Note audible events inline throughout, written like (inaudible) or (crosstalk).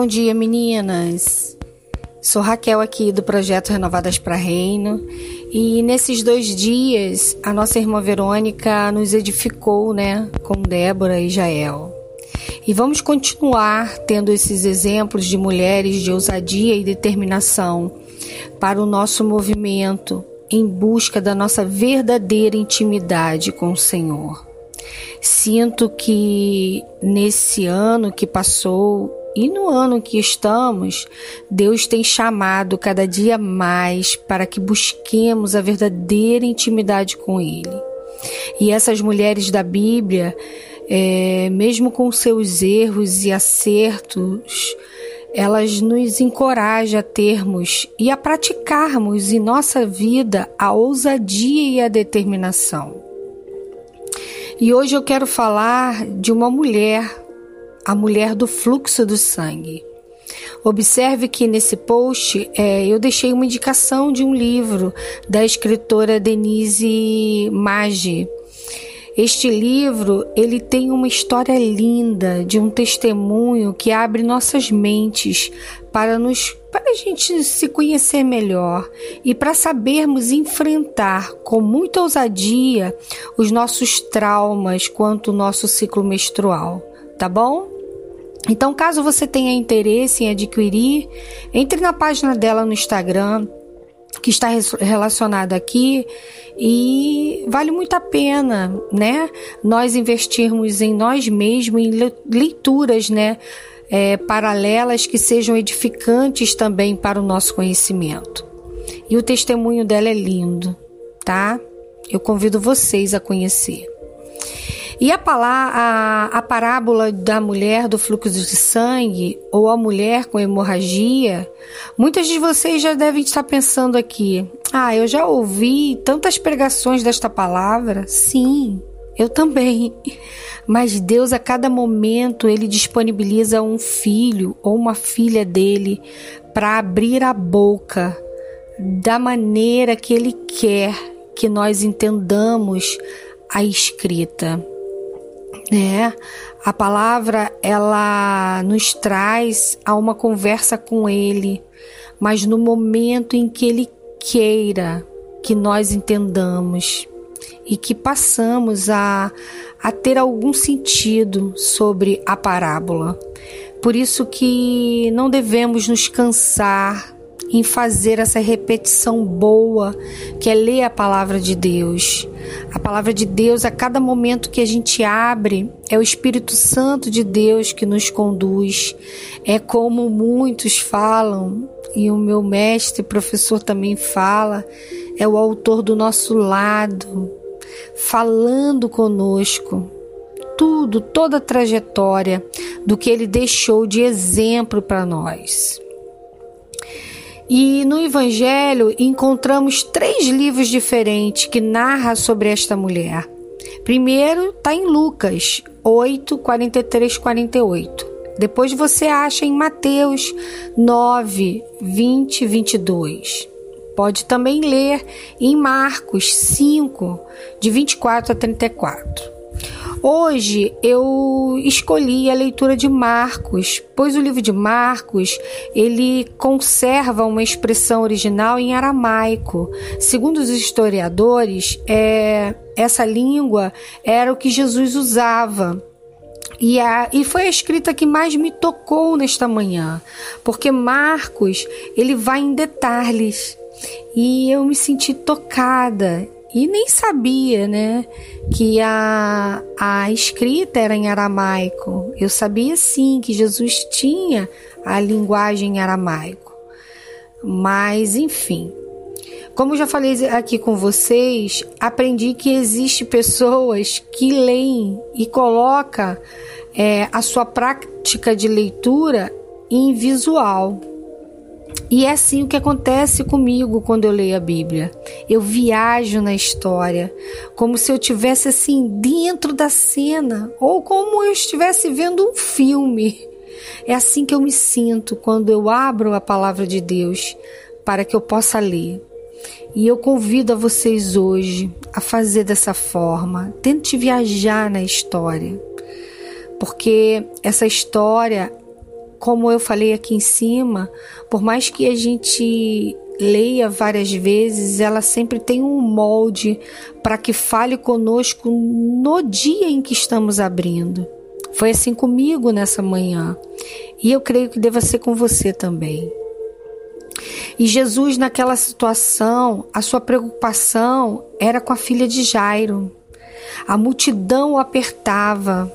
Bom dia, meninas. Sou Raquel aqui do projeto Renovadas para Reino e nesses dois dias a nossa irmã Verônica nos edificou, né, com Débora e Jael. E vamos continuar tendo esses exemplos de mulheres de ousadia e determinação para o nosso movimento em busca da nossa verdadeira intimidade com o Senhor. Sinto que nesse ano que passou e no ano que estamos, Deus tem chamado cada dia mais para que busquemos a verdadeira intimidade com Ele. E essas mulheres da Bíblia, é, mesmo com seus erros e acertos, elas nos encorajam a termos e a praticarmos em nossa vida a ousadia e a determinação. E hoje eu quero falar de uma mulher a mulher do fluxo do sangue. Observe que nesse post é, eu deixei uma indicação de um livro da escritora Denise Maggi. Este livro ele tem uma história linda de um testemunho que abre nossas mentes para nos para a gente se conhecer melhor e para sabermos enfrentar com muita ousadia os nossos traumas quanto o nosso ciclo menstrual tá bom? Então, caso você tenha interesse em adquirir, entre na página dela no Instagram, que está relacionada aqui, e vale muito a pena, né? Nós investirmos em nós mesmos, em leituras, né? É, paralelas que sejam edificantes também para o nosso conhecimento. E o testemunho dela é lindo, tá? Eu convido vocês a conhecer. E a, a, a parábola da mulher do fluxo de sangue ou a mulher com hemorragia, muitas de vocês já devem estar pensando aqui: ah, eu já ouvi tantas pregações desta palavra. Sim, eu também. Mas Deus a cada momento ele disponibiliza um filho ou uma filha dele para abrir a boca da maneira que ele quer que nós entendamos a escrita né? A palavra ela nos traz a uma conversa com ele, mas no momento em que ele queira que nós entendamos e que passamos a, a ter algum sentido sobre a parábola. Por isso que não devemos nos cansar em fazer essa repetição boa, que é ler a palavra de Deus. A palavra de Deus, a cada momento que a gente abre, é o Espírito Santo de Deus que nos conduz. É como muitos falam, e o meu mestre, professor, também fala, é o autor do nosso lado, falando conosco. Tudo, toda a trajetória do que ele deixou de exemplo para nós. E no Evangelho encontramos três livros diferentes que narram sobre esta mulher. Primeiro está em Lucas 8, 43, 48. Depois você acha em Mateus 9, 20 22. Pode também ler em Marcos 5, de 24 a 34. Hoje eu escolhi a leitura de Marcos, pois o livro de Marcos ele conserva uma expressão original em aramaico. Segundo os historiadores, é, essa língua era o que Jesus usava. E, a, e foi a escrita que mais me tocou nesta manhã, porque Marcos ele vai em detalhes e eu me senti tocada e nem sabia, né, que a, a escrita era em aramaico. Eu sabia sim que Jesus tinha a linguagem em aramaico. Mas, enfim, como já falei aqui com vocês, aprendi que existe pessoas que leem e coloca é, a sua prática de leitura em visual. E é assim o que acontece comigo quando eu leio a Bíblia. Eu viajo na história, como se eu tivesse assim dentro da cena, ou como eu estivesse vendo um filme. É assim que eu me sinto quando eu abro a palavra de Deus para que eu possa ler. E eu convido a vocês hoje a fazer dessa forma. Tente viajar na história. Porque essa história como eu falei aqui em cima, por mais que a gente leia várias vezes, ela sempre tem um molde para que fale conosco no dia em que estamos abrindo. Foi assim comigo nessa manhã e eu creio que deva ser com você também. E Jesus, naquela situação, a sua preocupação era com a filha de Jairo. A multidão o apertava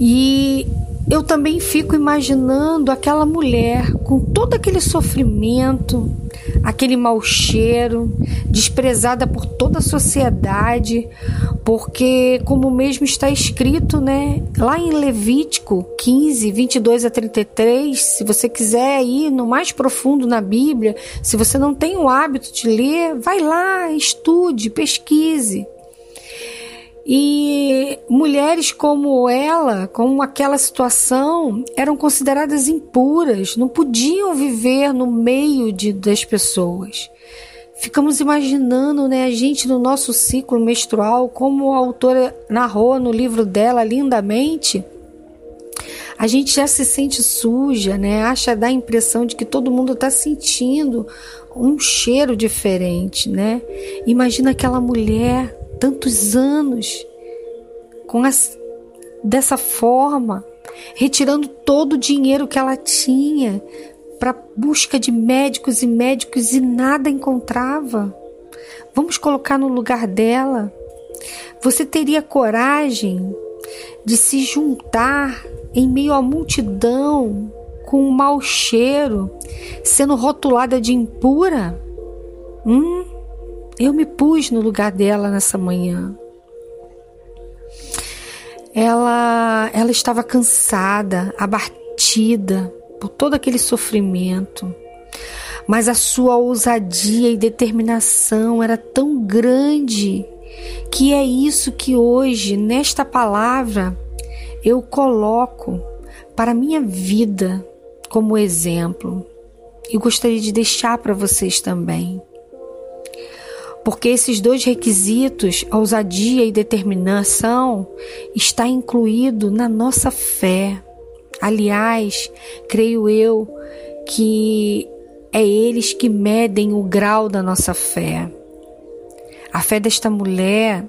e eu também fico imaginando aquela mulher com todo aquele sofrimento, aquele mau cheiro, desprezada por toda a sociedade, porque, como mesmo está escrito, né, lá em Levítico 15, 22 a 33, se você quiser ir no mais profundo na Bíblia, se você não tem o hábito de ler, vai lá, estude, pesquise. E mulheres como ela, como aquela situação, eram consideradas impuras, não podiam viver no meio de, das pessoas. Ficamos imaginando né, a gente no nosso ciclo menstrual, como a autora narrou no livro dela lindamente. A gente já se sente suja, né? Acha dá a impressão de que todo mundo está sentindo um cheiro diferente, né? Imagina aquela mulher tantos anos com as, dessa forma, retirando todo o dinheiro que ela tinha para busca de médicos e médicos e nada encontrava. Vamos colocar no lugar dela. Você teria coragem de se juntar em meio à multidão com um mau cheiro, sendo rotulada de impura? Hum? Eu me pus no lugar dela nessa manhã. Ela, ela estava cansada, abatida por todo aquele sofrimento, mas a sua ousadia e determinação era tão grande que é isso que hoje, nesta palavra, eu coloco para a minha vida como exemplo. E gostaria de deixar para vocês também porque esses dois requisitos, ousadia e determinação, está incluído na nossa fé. Aliás, creio eu que é eles que medem o grau da nossa fé. A fé desta mulher,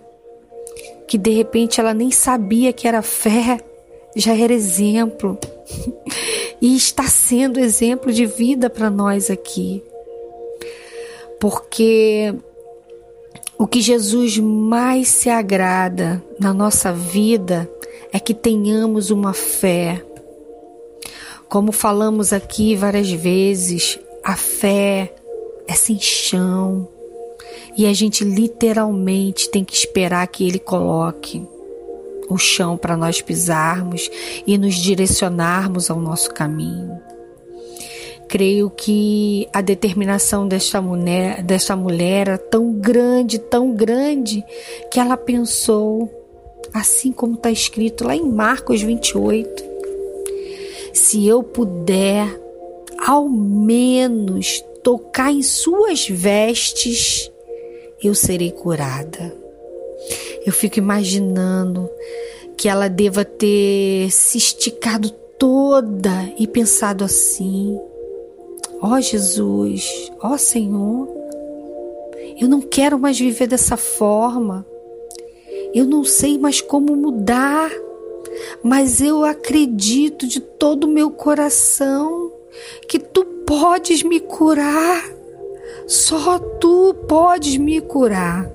que de repente ela nem sabia que era fé, já era exemplo. (laughs) e está sendo exemplo de vida para nós aqui. Porque o que Jesus mais se agrada na nossa vida é que tenhamos uma fé. Como falamos aqui várias vezes, a fé é sem chão. E a gente literalmente tem que esperar que Ele coloque o chão para nós pisarmos e nos direcionarmos ao nosso caminho. Creio que a determinação desta mulher, desta mulher era tão grande, tão grande, que ela pensou, assim como está escrito lá em Marcos 28, se eu puder ao menos tocar em suas vestes, eu serei curada. Eu fico imaginando que ela deva ter se esticado toda e pensado assim: Ó oh, Jesus, ó oh, Senhor, eu não quero mais viver dessa forma. Eu não sei mais como mudar, mas eu acredito de todo o meu coração que tu podes me curar. Só tu podes me curar.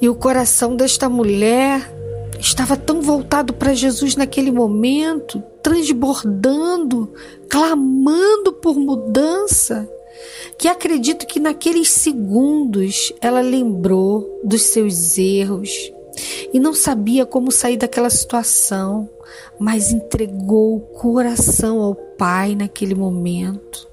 E o coração desta mulher estava tão voltado para Jesus naquele momento, transbordando, clamando por mudança, que acredito que naqueles segundos ela lembrou dos seus erros e não sabia como sair daquela situação, mas entregou o coração ao Pai naquele momento.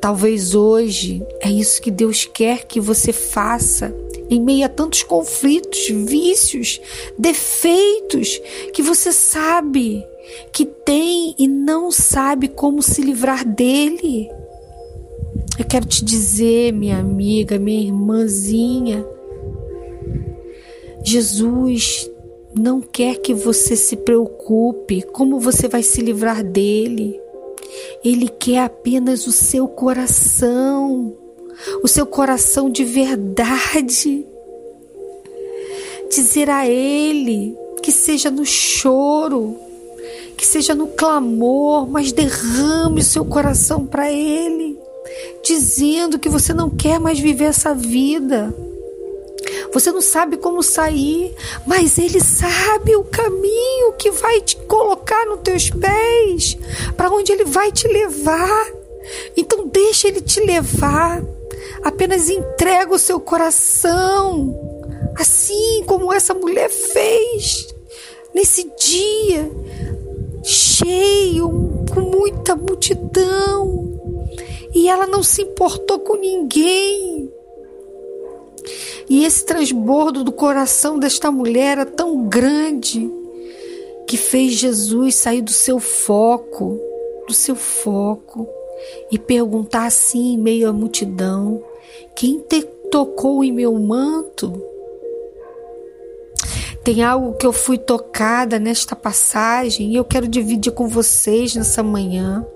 Talvez hoje é isso que Deus quer que você faça em meio a tantos conflitos, vícios, defeitos que você sabe que tem e não sabe como se livrar dele. Eu quero te dizer, minha amiga, minha irmãzinha, Jesus não quer que você se preocupe como você vai se livrar dele. Ele quer apenas o seu coração, o seu coração de verdade. Dizer a Ele que seja no choro, que seja no clamor, mas derrame o seu coração para Ele, dizendo que você não quer mais viver essa vida você não sabe como sair, mas Ele sabe o caminho que vai te colocar nos teus pés, para onde Ele vai te levar. Então deixa Ele te levar. Apenas entrega o seu coração, assim como essa mulher fez nesse dia cheio, com muita multidão. E ela não se importou com ninguém. E esse transbordo do coração desta mulher era tão grande que fez Jesus sair do seu foco, do seu foco, e perguntar assim em meio à multidão: Quem te tocou em meu manto? Tem algo que eu fui tocada nesta passagem e eu quero dividir com vocês nessa manhã.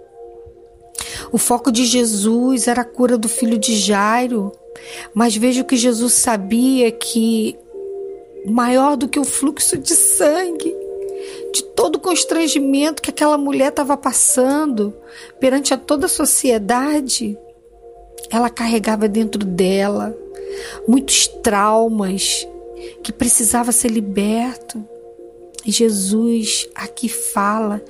O foco de Jesus era a cura do filho de Jairo, mas vejo que Jesus sabia que maior do que o fluxo de sangue, de todo o constrangimento que aquela mulher estava passando perante a toda a sociedade, ela carregava dentro dela muitos traumas que precisava ser liberto. E Jesus aqui fala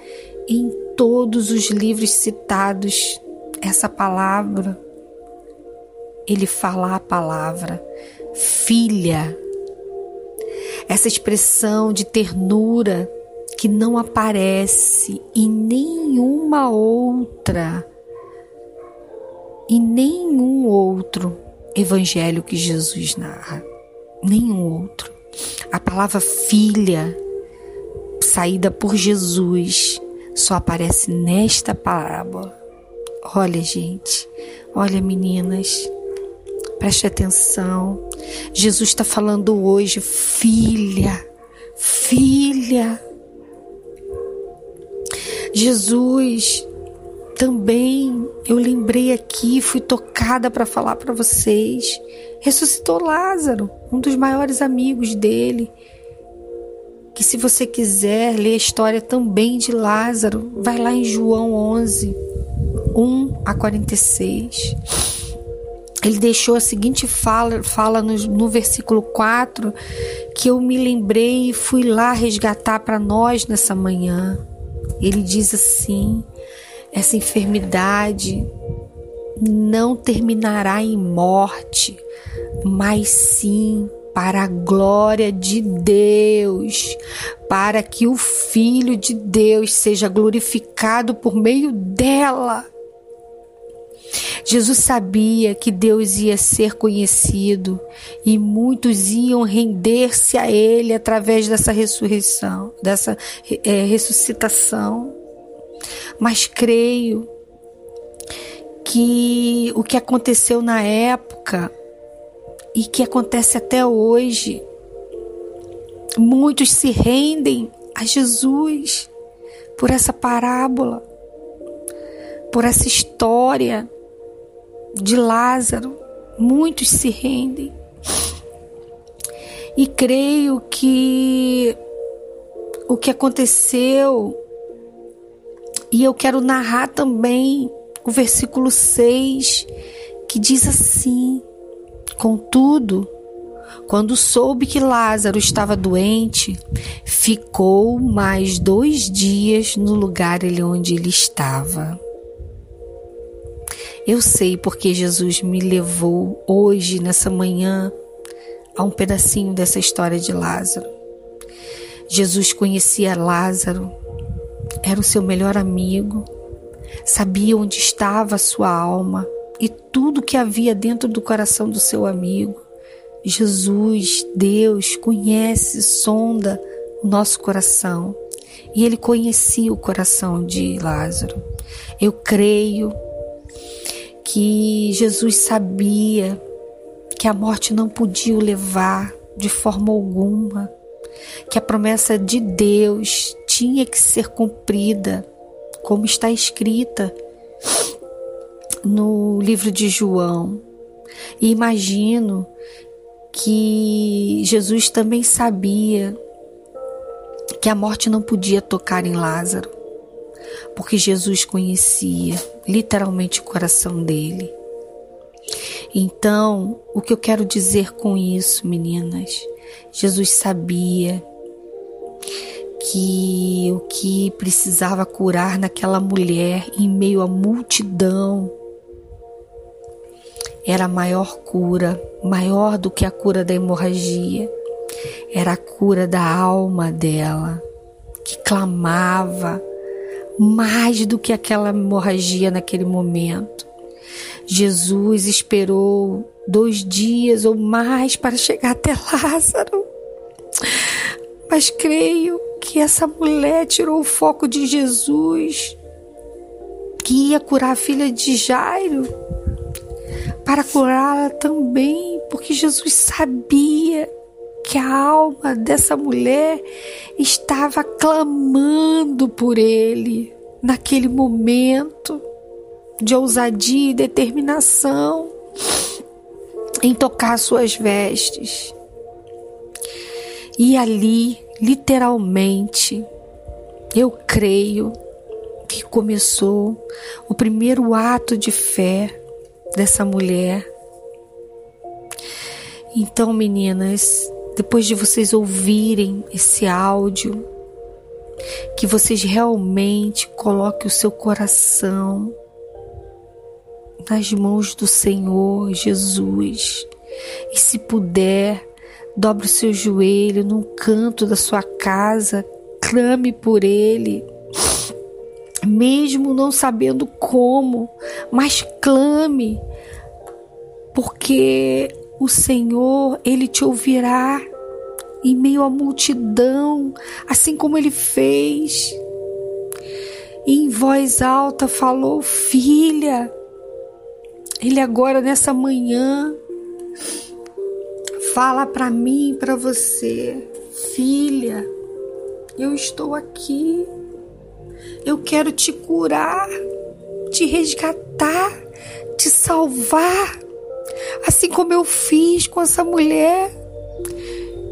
em todos os livros citados essa palavra ele fala a palavra filha. Essa expressão de ternura que não aparece em nenhuma outra, em nenhum outro evangelho que Jesus narra. Nenhum outro. A palavra filha, saída por Jesus, só aparece nesta parábola. Olha, gente, olha, meninas, Preste atenção. Jesus está falando hoje, filha, filha. Jesus também, eu lembrei aqui, fui tocada para falar para vocês. Ressuscitou Lázaro, um dos maiores amigos dele. Que se você quiser ler a história também de Lázaro, vai lá em João 11, 1 a 46 ele deixou a seguinte fala, fala no, no versículo 4, que eu me lembrei e fui lá resgatar para nós nessa manhã. Ele diz assim: essa enfermidade não terminará em morte, mas sim para a glória de Deus, para que o Filho de Deus seja glorificado por meio dela. Jesus sabia que Deus ia ser conhecido e muitos iam render-se a Ele através dessa ressurreição, dessa é, ressuscitação. Mas creio que o que aconteceu na época e que acontece até hoje, muitos se rendem a Jesus por essa parábola, por essa história de Lázaro, muitos se rendem. E creio que o que aconteceu, e eu quero narrar também o versículo 6, que diz assim: Contudo, quando soube que Lázaro estava doente, ficou mais dois dias no lugar onde ele estava. Eu sei porque Jesus me levou hoje, nessa manhã, a um pedacinho dessa história de Lázaro. Jesus conhecia Lázaro, era o seu melhor amigo, sabia onde estava a sua alma e tudo que havia dentro do coração do seu amigo. Jesus, Deus, conhece, sonda o nosso coração e ele conhecia o coração de Lázaro. Eu creio que Jesus sabia que a morte não podia o levar de forma alguma, que a promessa de Deus tinha que ser cumprida, como está escrita no livro de João. E imagino que Jesus também sabia que a morte não podia tocar em Lázaro, porque Jesus conhecia literalmente o coração dele. Então, o que eu quero dizer com isso, meninas? Jesus sabia que o que precisava curar naquela mulher em meio à multidão era a maior cura, maior do que a cura da hemorragia. Era a cura da alma dela, que clamava mais do que aquela hemorragia naquele momento. Jesus esperou dois dias ou mais para chegar até Lázaro. Mas creio que essa mulher tirou o foco de Jesus, que ia curar a filha de Jairo, para curá-la também, porque Jesus sabia que a alma dessa mulher estava clamando por ele naquele momento de ousadia e determinação em tocar suas vestes. E ali, literalmente, eu creio que começou o primeiro ato de fé dessa mulher. Então, meninas, depois de vocês ouvirem esse áudio, que vocês realmente coloquem o seu coração nas mãos do Senhor Jesus. E se puder, dobre o seu joelho num canto da sua casa, clame por Ele. Mesmo não sabendo como, mas clame, porque o Senhor, Ele te ouvirá em meio à multidão, assim como Ele fez. E em voz alta falou: Filha, ele agora nessa manhã fala para mim, para você, filha, eu estou aqui. Eu quero te curar, te resgatar, te salvar, assim como eu fiz com essa mulher,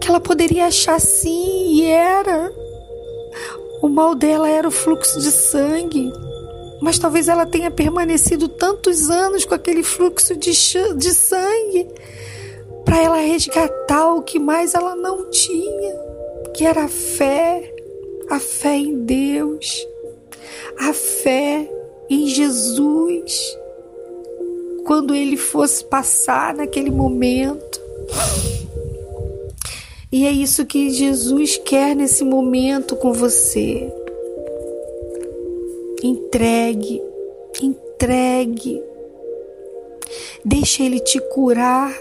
que ela poderia achar sim e era. O mal dela era o fluxo de sangue mas talvez ela tenha permanecido tantos anos com aquele fluxo de, de sangue para ela resgatar o que mais ela não tinha, que era a fé, a fé em Deus, a fé em Jesus. Quando ele fosse passar naquele momento. E é isso que Jesus quer nesse momento com você. Entregue, entregue. Deixa Ele te curar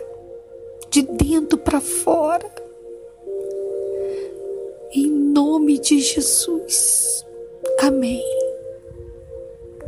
de dentro para fora. Em nome de Jesus. Amém.